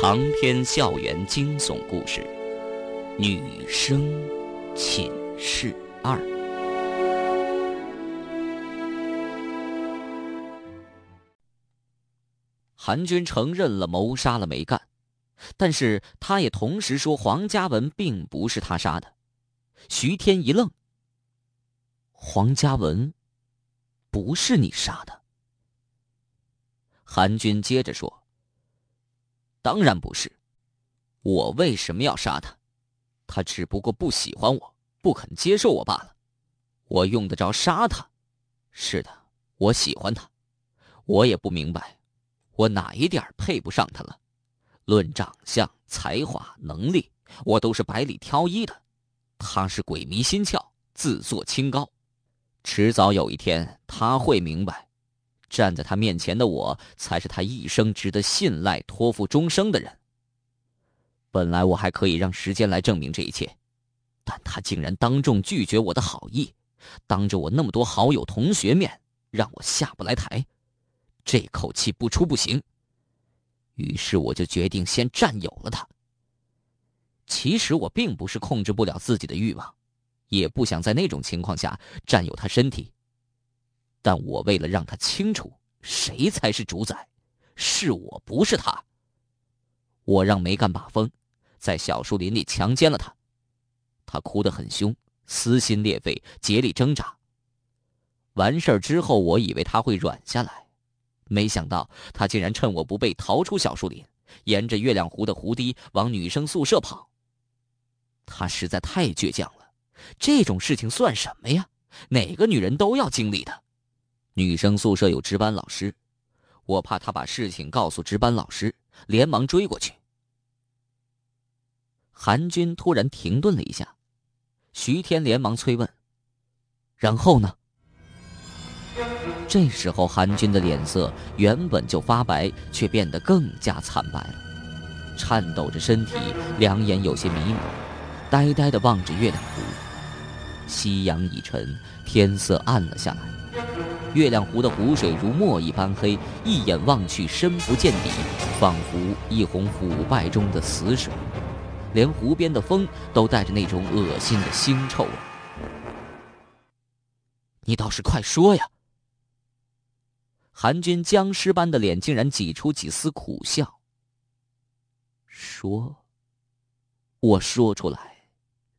长篇校园惊悚故事，《女生寝室二》。韩军承认了谋杀了梅干，但是他也同时说黄嘉文并不是他杀的。徐天一愣：“黄嘉文，不是你杀的？”韩军接着说。当然不是，我为什么要杀他？他只不过不喜欢我，不肯接受我罢了。我用得着杀他？是的，我喜欢他。我也不明白，我哪一点配不上他了？论长相、才华、能力，我都是百里挑一的。他是鬼迷心窍，自作清高。迟早有一天，他会明白。站在他面前的我，才是他一生值得信赖、托付终生的人。本来我还可以让时间来证明这一切，但他竟然当众拒绝我的好意，当着我那么多好友、同学面，让我下不来台，这口气不出不行。于是我就决定先占有了他。其实我并不是控制不了自己的欲望，也不想在那种情况下占有他身体。但我为了让他清楚谁才是主宰，是我不是他。我让梅干把风，在小树林里强奸了他，他哭得很凶，撕心裂肺，竭力挣扎。完事儿之后，我以为他会软下来，没想到他竟然趁我不备逃出小树林，沿着月亮湖的湖堤往女生宿舍跑。他实在太倔强了，这种事情算什么呀？哪个女人都要经历的。女生宿舍有值班老师，我怕他把事情告诉值班老师，连忙追过去。韩军突然停顿了一下，徐天连忙催问：“然后呢？”这时候，韩军的脸色原本就发白，却变得更加惨白了，颤抖着身体，两眼有些迷茫，呆呆的望着月亮湖。夕阳已沉，天色暗了下来。月亮湖的湖水如墨一般黑，一眼望去深不见底，仿佛一泓腐败中的死水，连湖边的风都带着那种恶心的腥臭味。你倒是快说呀！韩军僵尸般的脸竟然挤出几丝苦笑。说，我说出来，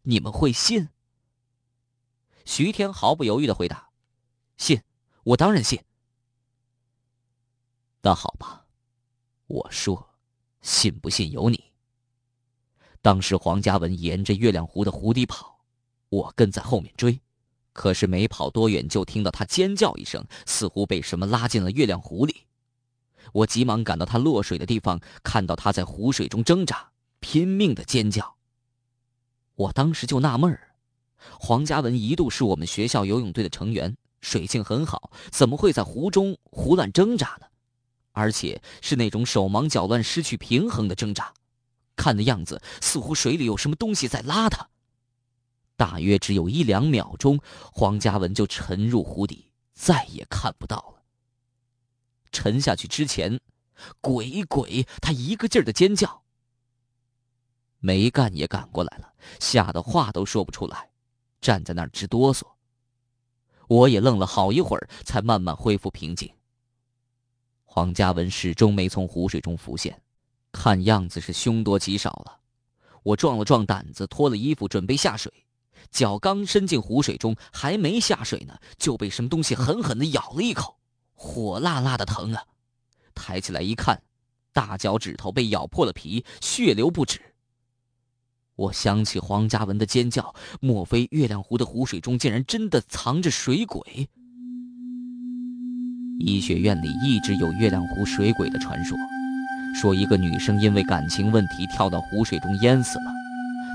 你们会信？徐天毫不犹豫的回答：“信。”我当然信。那好吧，我说，信不信由你。当时黄嘉文沿着月亮湖的湖底跑，我跟在后面追，可是没跑多远，就听到他尖叫一声，似乎被什么拉进了月亮湖里。我急忙赶到他落水的地方，看到他在湖水中挣扎，拼命的尖叫。我当时就纳闷儿，黄嘉文一度是我们学校游泳队的成员。水性很好，怎么会在湖中胡乱挣扎呢？而且是那种手忙脚乱、失去平衡的挣扎，看的样子似乎水里有什么东西在拉他。大约只有一两秒钟，黄嘉文就沉入湖底，再也看不到了。沉下去之前，鬼鬼，他一个劲儿的尖叫。梅干也赶过来了，吓得话都说不出来，站在那儿直哆嗦。我也愣了好一会儿，才慢慢恢复平静。黄嘉文始终没从湖水中浮现，看样子是凶多吉少了。我壮了壮胆子，脱了衣服准备下水，脚刚伸进湖水中，还没下水呢，就被什么东西狠狠的咬了一口，火辣辣的疼啊！抬起来一看，大脚趾头被咬破了皮，血流不止。我想起黄嘉文的尖叫，莫非月亮湖的湖水中竟然真的藏着水鬼？医学院里一直有月亮湖水鬼的传说，说一个女生因为感情问题跳到湖水中淹死了，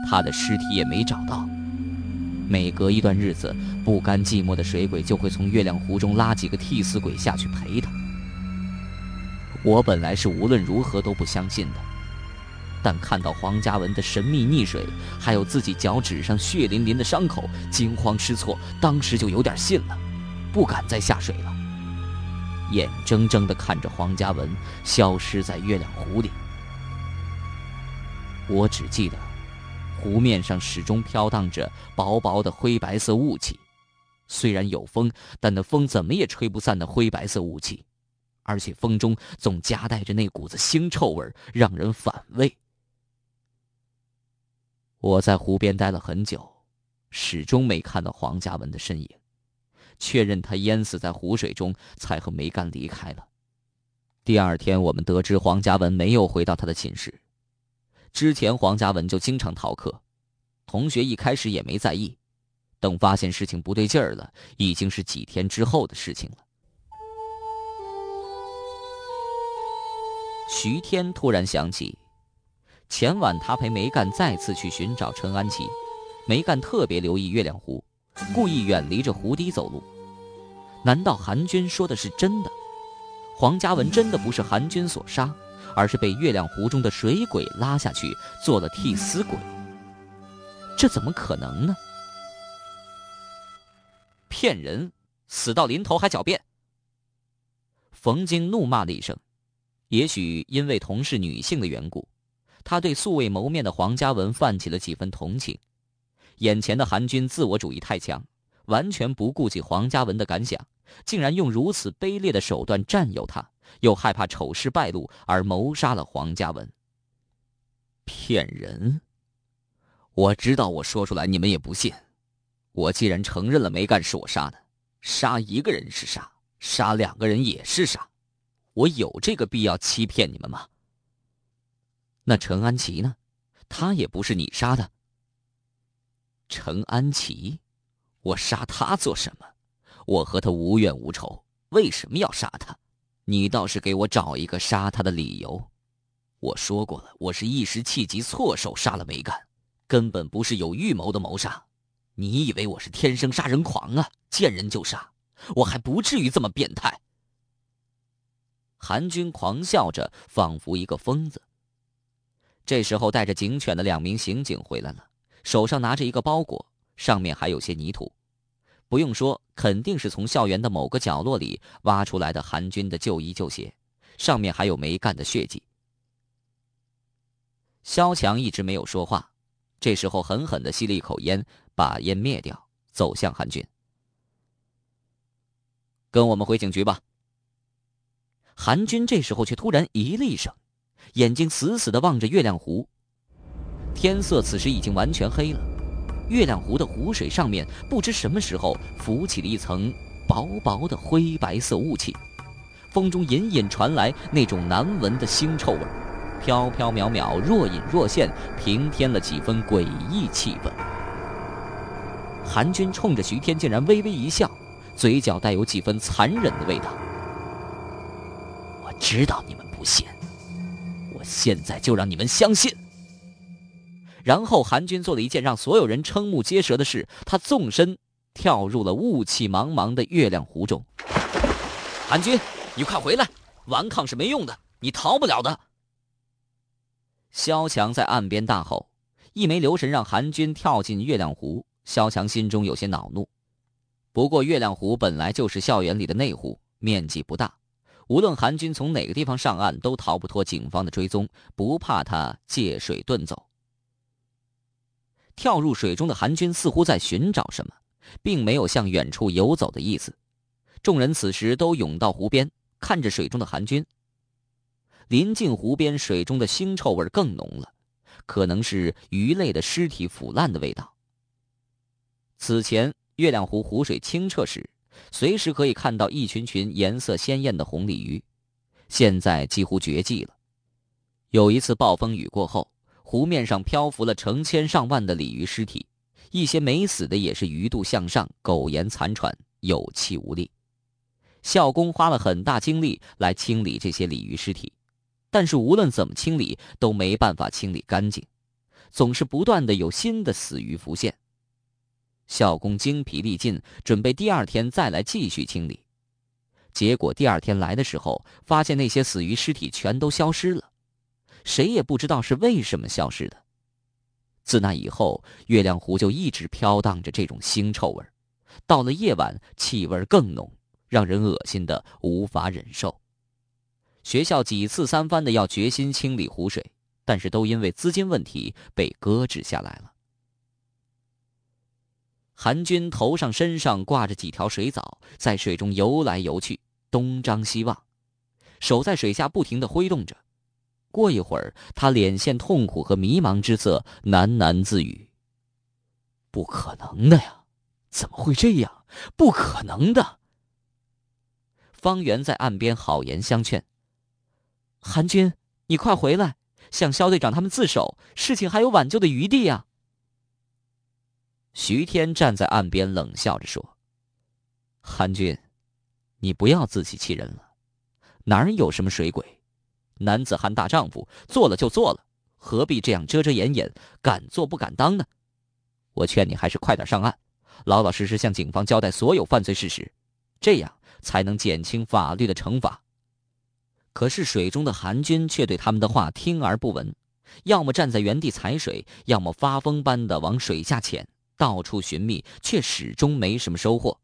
她的尸体也没找到。每隔一段日子，不甘寂寞的水鬼就会从月亮湖中拉几个替死鬼下去陪她。我本来是无论如何都不相信的。但看到黄嘉文的神秘溺水，还有自己脚趾上血淋淋的伤口，惊慌失措，当时就有点信了，不敢再下水了，眼睁睁地看着黄嘉文消失在月亮湖里。我只记得，湖面上始终飘荡着薄薄的灰白色雾气，虽然有风，但那风怎么也吹不散那灰白色雾气，而且风中总夹带着那股子腥臭味，让人反胃。我在湖边待了很久，始终没看到黄家文的身影，确认他淹死在湖水中，才和梅干离开了。第二天，我们得知黄家文没有回到他的寝室。之前黄家文就经常逃课，同学一开始也没在意，等发现事情不对劲儿了，已经是几天之后的事情了。徐天突然想起，前晚他陪梅干再次去寻找陈安琪，梅干特别留意月亮湖，故意远离着湖底走路。难道韩军说的是真的？黄嘉文真的不是韩军所杀？而是被月亮湖中的水鬼拉下去做了替死鬼，这怎么可能呢？骗人！死到临头还狡辩！冯京怒骂了一声。也许因为同是女性的缘故，他对素未谋面的黄嘉文泛起了几分同情。眼前的韩军自我主义太强，完全不顾及黄嘉文的感想，竟然用如此卑劣的手段占有他。又害怕丑事败露而谋杀了黄家文。骗人！我知道我说出来你们也不信。我既然承认了梅干是我杀的，杀一个人是杀，杀两个人也是杀。我有这个必要欺骗你们吗？那陈安琪呢？他也不是你杀的。陈安琪，我杀他做什么？我和他无怨无仇，为什么要杀他？你倒是给我找一个杀他的理由。我说过了，我是一时气急，错手杀了梅干，根本不是有预谋的谋杀。你以为我是天生杀人狂啊？见人就杀，我还不至于这么变态。韩军狂笑着，仿佛一个疯子。这时候，带着警犬的两名刑警回来了，手上拿着一个包裹，上面还有些泥土。不用说，肯定是从校园的某个角落里挖出来的韩军的旧衣旧鞋，上面还有没干的血迹。肖强一直没有说话，这时候狠狠的吸了一口烟，把烟灭掉，走向韩军：“跟我们回警局吧。”韩军这时候却突然咦了一声，眼睛死死的望着月亮湖。天色此时已经完全黑了。月亮湖的湖水上面，不知什么时候浮起了一层薄薄的灰白色雾气，风中隐隐传来那种难闻的腥臭味，飘飘渺渺，若隐若现，平添了几分诡异气氛。韩军冲着徐天竟然微微一笑，嘴角带有几分残忍的味道。我知道你们不信，现在就让你们相信。然后，韩军做了一件让所有人瞠目结舌的事，他纵身跳入了雾气茫茫的月亮湖中。韩军，你快回来！顽抗是没用的，你逃不了的。萧强在岸边大吼，一没留神让韩军跳进月亮湖。萧强心中有些恼怒。不过，月亮湖本来就是校园里的内湖，面积不大，无论韩军从哪个地方上岸，都逃不脱警方的追踪，不怕他借水遁走。跳入水中的韩军似乎在寻找什么，并没有向远处游走的意思。众人此时都涌到湖边，看着水中的韩军。临近湖边，水中的腥臭味更浓了，可能是鱼类的尸体腐烂的味道。此前月亮湖湖水清澈时，随时可以看到一群群颜色鲜艳的红鲤鱼，现在几乎绝迹了。有一次暴风雨过后。湖面上漂浮了成千上万的鲤鱼尸体，一些没死的也是鱼肚向上，苟延残喘，有气无力。校工花了很大精力来清理这些鲤鱼尸体，但是无论怎么清理都没办法清理干净，总是不断的有新的死鱼浮现。校工精疲力尽，准备第二天再来继续清理，结果第二天来的时候，发现那些死鱼尸体全都消失了。谁也不知道是为什么消失的。自那以后，月亮湖就一直飘荡着这种腥臭味到了夜晚，气味更浓，让人恶心的无法忍受。学校几次三番的要决心清理湖水，但是都因为资金问题被搁置下来了。韩军头上身上挂着几条水藻，在水中游来游去，东张西望，手在水下不停的挥动着。过一会儿，他脸现痛苦和迷茫之色，喃喃自语：“不可能的呀，怎么会这样？不可能的。”方圆在岸边好言相劝：“韩军，你快回来，向肖队长他们自首，事情还有挽救的余地呀。”徐天站在岸边冷笑着说：“韩军，你不要自欺欺人了，哪儿有什么水鬼？男子汉大丈夫，做了就做了，何必这样遮遮掩掩，敢做不敢当呢？我劝你还是快点上岸，老老实实向警方交代所有犯罪事实，这样才能减轻法律的惩罚。”可是水中的韩军却对他们的话听而不闻，要么站在原地踩水，要么发疯般的往水下潜。到处寻觅，却始终没什么收获。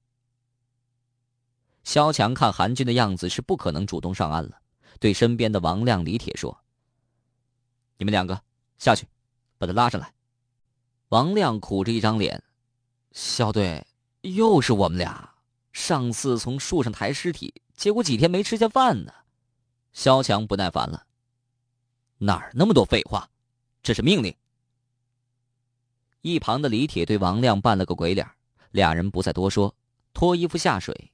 萧强看韩军的样子是不可能主动上岸了，对身边的王亮、李铁说：“你们两个下去，把他拉上来。”王亮苦着一张脸：“肖队，又是我们俩。上次从树上抬尸体，结果几天没吃下饭呢。”萧强不耐烦了：“哪儿那么多废话？这是命令。”一旁的李铁对王亮扮了个鬼脸，俩人不再多说，脱衣服下水。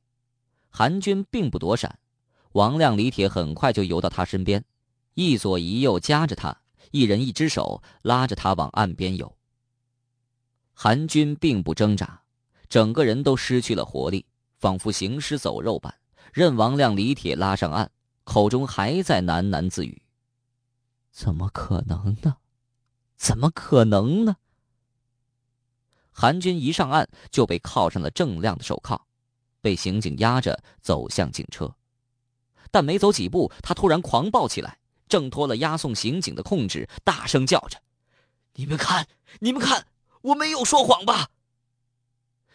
韩军并不躲闪，王亮、李铁很快就游到他身边，一左一右夹着他，一人一只手拉着他往岸边游。韩军并不挣扎，整个人都失去了活力，仿佛行尸走肉般，任王亮、李铁拉上岸，口中还在喃喃自语：“怎么可能呢？怎么可能呢？”韩军一上岸就被铐上了锃亮的手铐，被刑警押着走向警车。但没走几步，他突然狂暴起来，挣脱了押送刑警的控制，大声叫着：“你们看，你们看，我没有说谎吧？”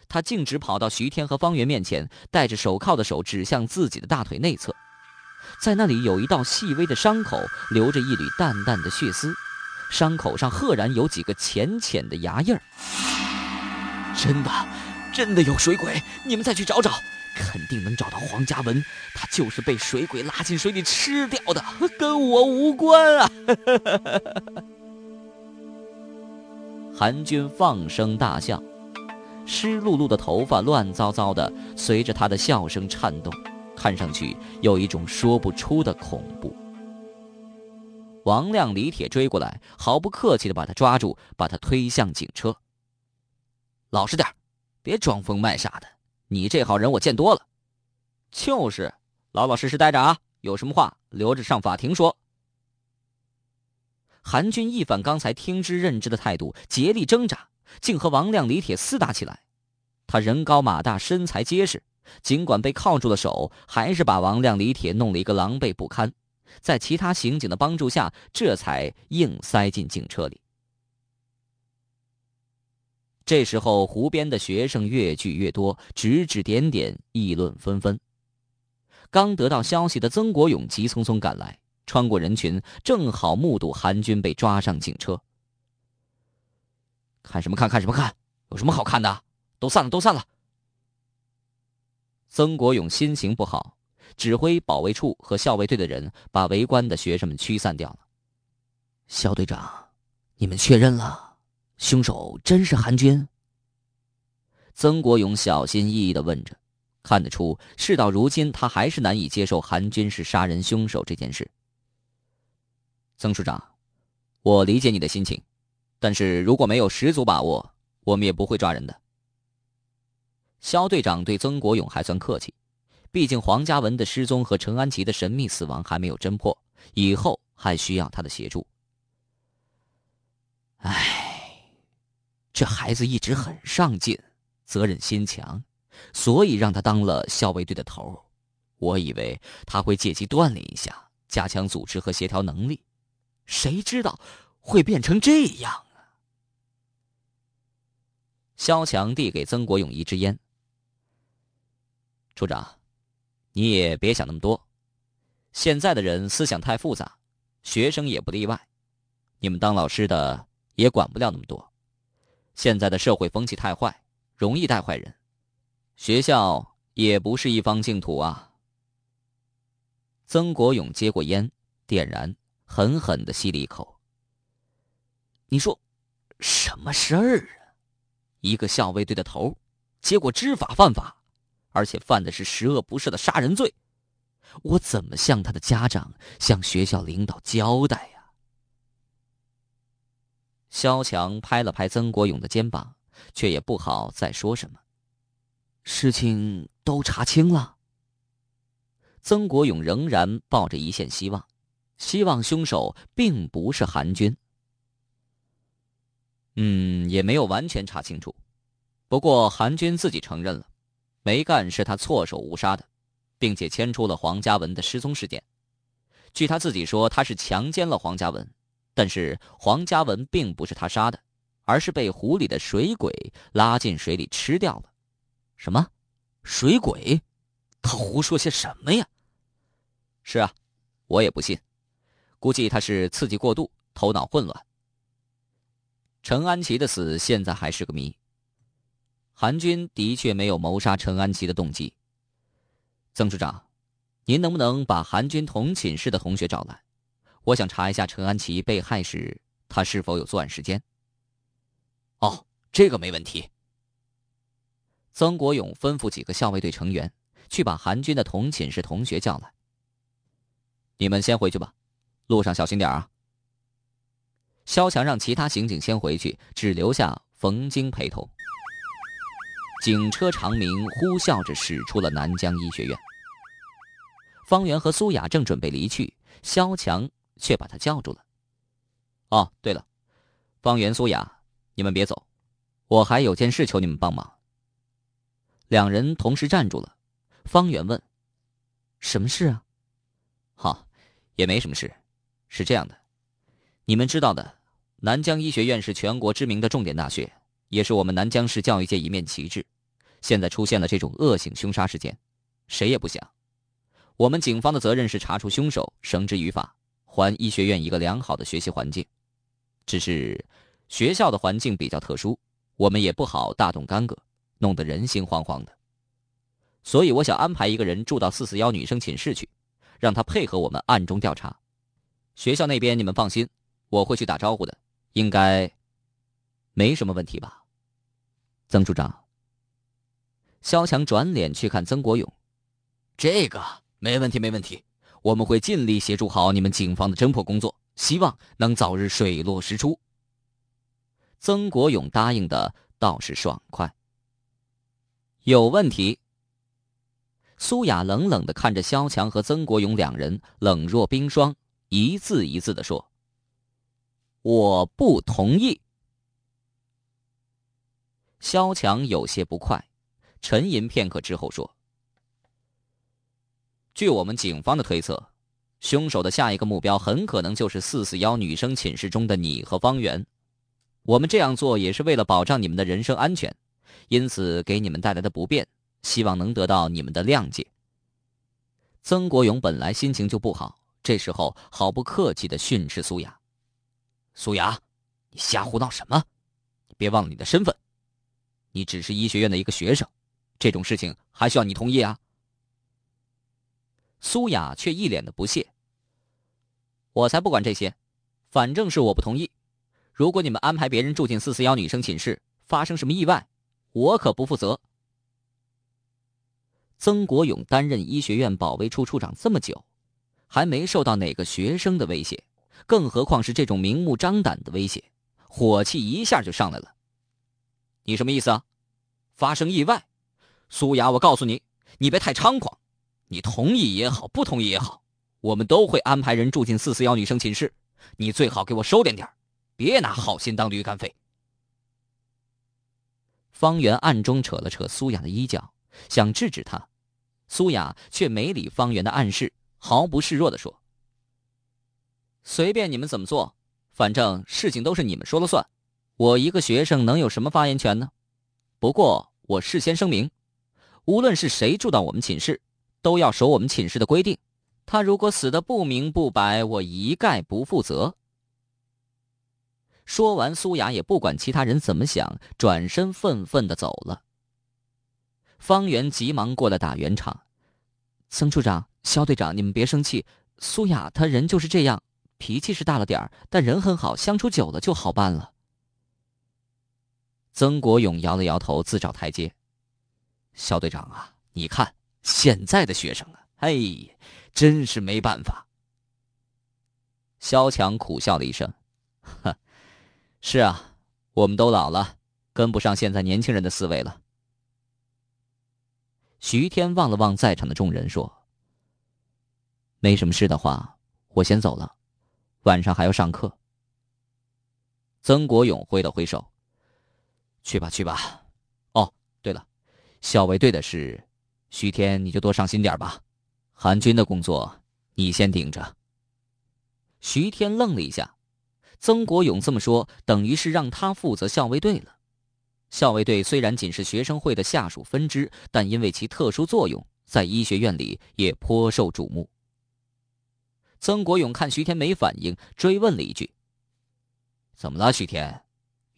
他径直跑到徐天和方圆面前，戴着手铐的手指向自己的大腿内侧，在那里有一道细微的伤口，留着一缕淡淡的血丝，伤口上赫然有几个浅浅的牙印儿。真的，真的有水鬼！你们再去找找，肯定能找到黄嘉文。他就是被水鬼拉进水里吃掉的，跟我无关啊！韩军放声大笑，湿漉漉的头发乱糟糟的，随着他的笑声颤动，看上去有一种说不出的恐怖。王亮、李铁追过来，毫不客气的把他抓住，把他推向警车。老实点别装疯卖傻的。你这号人我见多了，就是，老老实实待着啊。有什么话留着上法庭说。韩军一反刚才听之任之的态度，竭力挣扎，竟和王亮、李铁厮打起来。他人高马大，身材结实，尽管被铐住了手，还是把王亮、李铁弄了一个狼狈不堪。在其他刑警的帮助下，这才硬塞进警车里。这时候，湖边的学生越聚越多，指指点点，议论纷纷。刚得到消息的曾国勇急匆匆赶来，穿过人群，正好目睹韩军被抓上警车。看什么看？看什么看？有什么好看的？都散了，都散了！曾国勇心情不好，指挥保卫处和校卫队的人把围观的学生们驱散掉了。肖队长，你们确认了？凶手真是韩军。曾国勇小心翼翼的问着，看得出事到如今他还是难以接受韩军是杀人凶手这件事。曾处长，我理解你的心情，但是如果没有十足把握，我们也不会抓人的。肖队长对曾国勇还算客气，毕竟黄嘉文的失踪和陈安琪的神秘死亡还没有侦破，以后还需要他的协助。唉。这孩子一直很上进，责任心强，所以让他当了校卫队的头。我以为他会借机锻炼一下，加强组织和协调能力，谁知道会变成这样啊！肖强递给曾国勇一支烟。处长，你也别想那么多。现在的人思想太复杂，学生也不例外。你们当老师的也管不了那么多。现在的社会风气太坏，容易带坏人，学校也不是一方净土啊。曾国勇接过烟，点燃，狠狠的吸了一口。你说，什么事儿啊？一个校卫队的头，结果知法犯法，而且犯的是十恶不赦的杀人罪，我怎么向他的家长、向学校领导交代？萧强拍了拍曾国勇的肩膀，却也不好再说什么。事情都查清了。曾国勇仍然抱着一线希望，希望凶手并不是韩军。嗯，也没有完全查清楚。不过韩军自己承认了，没干是他错手误杀的，并且牵出了黄嘉文的失踪事件。据他自己说，他是强奸了黄嘉文。但是黄嘉文并不是他杀的，而是被湖里的水鬼拉进水里吃掉了。什么？水鬼？他胡说些什么呀？是啊，我也不信。估计他是刺激过度，头脑混乱。陈安琪的死现在还是个谜。韩军的确没有谋杀陈安琪的动机。曾处长，您能不能把韩军同寝室的同学找来？我想查一下陈安琪被害时，他是否有作案时间。哦，这个没问题。曾国勇吩咐几个校卫队成员去把韩军的同寝室同学叫来。你们先回去吧，路上小心点啊。肖强让其他刑警先回去，只留下冯京陪同。警车长鸣，呼啸着驶出了南江医学院。方圆和苏雅正准备离去，肖强。却把他叫住了。哦，对了，方圆、苏雅，你们别走，我还有件事求你们帮忙。两人同时站住了。方圆问：“什么事啊？”“好，也没什么事，是这样的，你们知道的，南江医学院是全国知名的重点大学，也是我们南江市教育界一面旗帜。现在出现了这种恶性凶杀事件，谁也不想。我们警方的责任是查出凶手，绳之于法。”还医学院一个良好的学习环境，只是学校的环境比较特殊，我们也不好大动干戈，弄得人心惶惶的。所以我想安排一个人住到四四幺女生寝室去，让他配合我们暗中调查。学校那边你们放心，我会去打招呼的，应该没什么问题吧？曾处长。肖强转脸去看曾国勇，这个没问题，没问题。我们会尽力协助好你们警方的侦破工作，希望能早日水落石出。曾国勇答应的倒是爽快。有问题？苏雅冷冷的看着肖强和曾国勇两人，冷若冰霜，一字一字的说：“我不同意。”肖强有些不快，沉吟片刻之后说。据我们警方的推测，凶手的下一个目标很可能就是四四幺女生寝室中的你和方圆。我们这样做也是为了保障你们的人身安全，因此给你们带来的不便，希望能得到你们的谅解。曾国勇本来心情就不好，这时候毫不客气的训斥苏雅：“苏雅，你瞎胡闹什么？你别忘了你的身份，你只是医学院的一个学生，这种事情还需要你同意啊？”苏雅却一脸的不屑：“我才不管这些，反正是我不同意。如果你们安排别人住进四四幺女生寝室，发生什么意外，我可不负责。”曾国勇担任医学院保卫处处长这么久，还没受到哪个学生的威胁，更何况是这种明目张胆的威胁，火气一下就上来了。你什么意思啊？发生意外？苏雅，我告诉你，你别太猖狂。你同意也好，不同意也好，我们都会安排人住进四四幺女生寝室。你最好给我收敛点别拿好心当驴肝肺。方圆暗中扯了扯苏雅的衣角，想制止她，苏雅却没理方圆的暗示，毫不示弱的说：“随便你们怎么做，反正事情都是你们说了算。我一个学生能有什么发言权呢？不过我事先声明，无论是谁住到我们寝室。”都要守我们寝室的规定，他如果死的不明不白，我一概不负责。说完，苏雅也不管其他人怎么想，转身愤愤的走了。方圆急忙过来打圆场：“曾处长、肖队长，你们别生气。苏雅她人就是这样，脾气是大了点儿，但人很好，相处久了就好办了。”曾国勇摇了摇头，自找台阶：“肖队长啊，你看现在的学生啊，嘿，真是没办法。”肖强苦笑了一声：“呵。”是啊，我们都老了，跟不上现在年轻人的思维了。徐天望了望在场的众人，说：“没什么事的话，我先走了，晚上还要上课。”曾国勇挥了挥手：“去吧，去吧。哦，对了，校卫队的事，徐天你就多上心点吧。韩军的工作，你先顶着。”徐天愣了一下。曾国勇这么说，等于是让他负责校卫队了。校卫队虽然仅是学生会的下属分支，但因为其特殊作用，在医学院里也颇受瞩目。曾国勇看徐天没反应，追问了一句：“怎么了，徐天？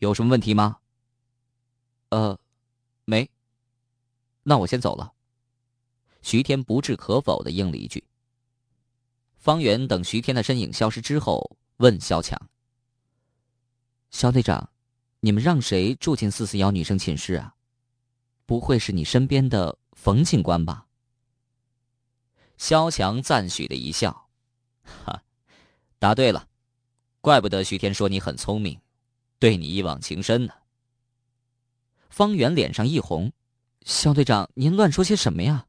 有什么问题吗？”“呃，没。”“那我先走了。”徐天不置可否的应了一句。方圆等徐天的身影消失之后，问肖强。肖队长，你们让谁住进四四幺女生寝室啊？不会是你身边的冯警官吧？肖强赞许的一笑，哈，答对了，怪不得徐天说你很聪明，对你一往情深呢。方圆脸上一红，肖队长，您乱说些什么呀？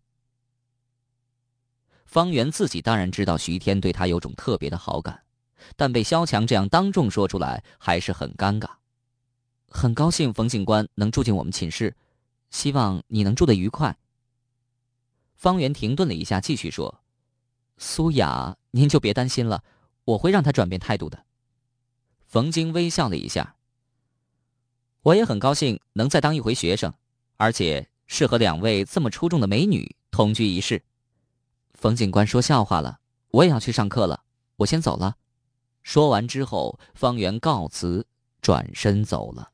方圆自己当然知道徐天对他有种特别的好感。但被萧强这样当众说出来，还是很尴尬。很高兴冯警官能住进我们寝室，希望你能住得愉快。方圆停顿了一下，继续说：“苏雅，您就别担心了，我会让她转变态度的。”冯京微笑了一下。我也很高兴能再当一回学生，而且是和两位这么出众的美女同居一室。冯警官说笑话了，我也要去上课了，我先走了。说完之后，方圆告辞，转身走了。